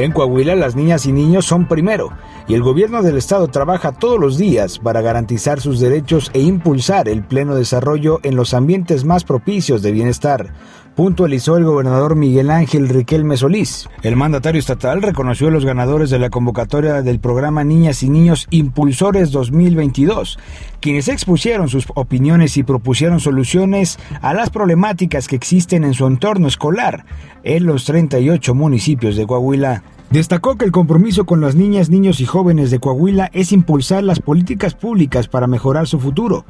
En Coahuila las niñas y niños son primero y el gobierno del estado trabaja todos los días para garantizar sus derechos e impulsar el pleno desarrollo en los ambientes más propicios de bienestar, puntualizó el gobernador Miguel Ángel Riquelme Solís. El mandatario estatal reconoció a los ganadores de la convocatoria del programa Niñas y Niños Impulsores 2022, quienes expusieron sus opiniones y propusieron soluciones a las problemáticas que existen en su entorno escolar en los 38 municipios de Coahuila. Destacó que el compromiso con las niñas, niños y jóvenes de Coahuila es impulsar las políticas públicas para mejorar su futuro,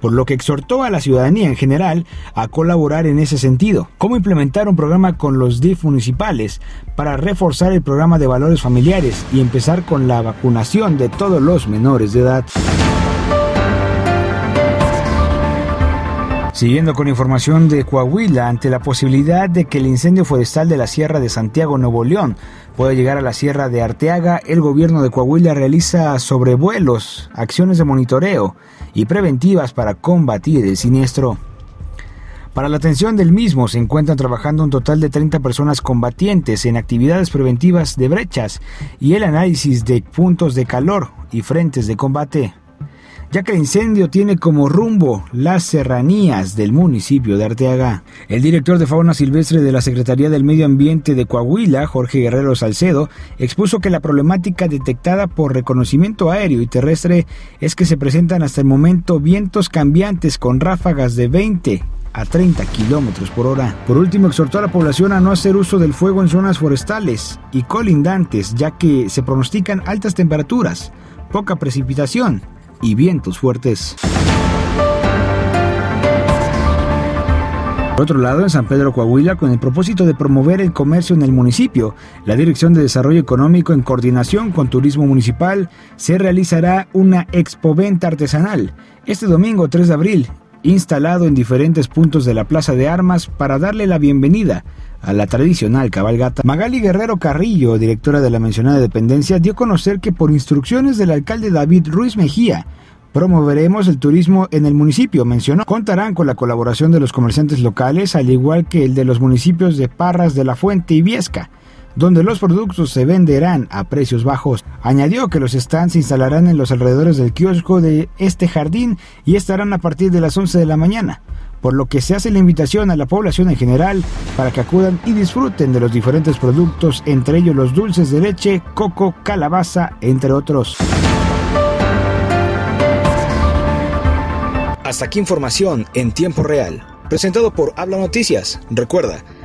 por lo que exhortó a la ciudadanía en general a colaborar en ese sentido. Cómo implementar un programa con los DIF municipales para reforzar el programa de valores familiares y empezar con la vacunación de todos los menores de edad. Siguiendo con información de Coahuila, ante la posibilidad de que el incendio forestal de la Sierra de Santiago, Nuevo León, pueda llegar a la Sierra de Arteaga, el gobierno de Coahuila realiza sobrevuelos, acciones de monitoreo y preventivas para combatir el siniestro. Para la atención del mismo se encuentran trabajando un total de 30 personas combatientes en actividades preventivas de brechas y el análisis de puntos de calor y frentes de combate ya que el incendio tiene como rumbo las serranías del municipio de Arteaga. El director de fauna silvestre de la Secretaría del Medio Ambiente de Coahuila, Jorge Guerrero Salcedo, expuso que la problemática detectada por reconocimiento aéreo y terrestre es que se presentan hasta el momento vientos cambiantes con ráfagas de 20 a 30 kilómetros por hora. Por último, exhortó a la población a no hacer uso del fuego en zonas forestales y colindantes, ya que se pronostican altas temperaturas, poca precipitación y vientos fuertes. Por otro lado, en San Pedro Coahuila, con el propósito de promover el comercio en el municipio, la Dirección de Desarrollo Económico, en coordinación con Turismo Municipal, se realizará una expoventa artesanal este domingo 3 de abril, instalado en diferentes puntos de la Plaza de Armas para darle la bienvenida a la tradicional cabalgata. Magali Guerrero Carrillo, directora de la mencionada dependencia, dio a conocer que por instrucciones del alcalde David Ruiz Mejía, Promoveremos el turismo en el municipio, mencionó. Contarán con la colaboración de los comerciantes locales, al igual que el de los municipios de Parras de la Fuente y Viesca, donde los productos se venderán a precios bajos. Añadió que los stands se instalarán en los alrededores del kiosco de este jardín y estarán a partir de las 11 de la mañana por lo que se hace la invitación a la población en general para que acudan y disfruten de los diferentes productos, entre ellos los dulces de leche, coco, calabaza, entre otros. Hasta aquí información en tiempo real, presentado por Habla Noticias. Recuerda,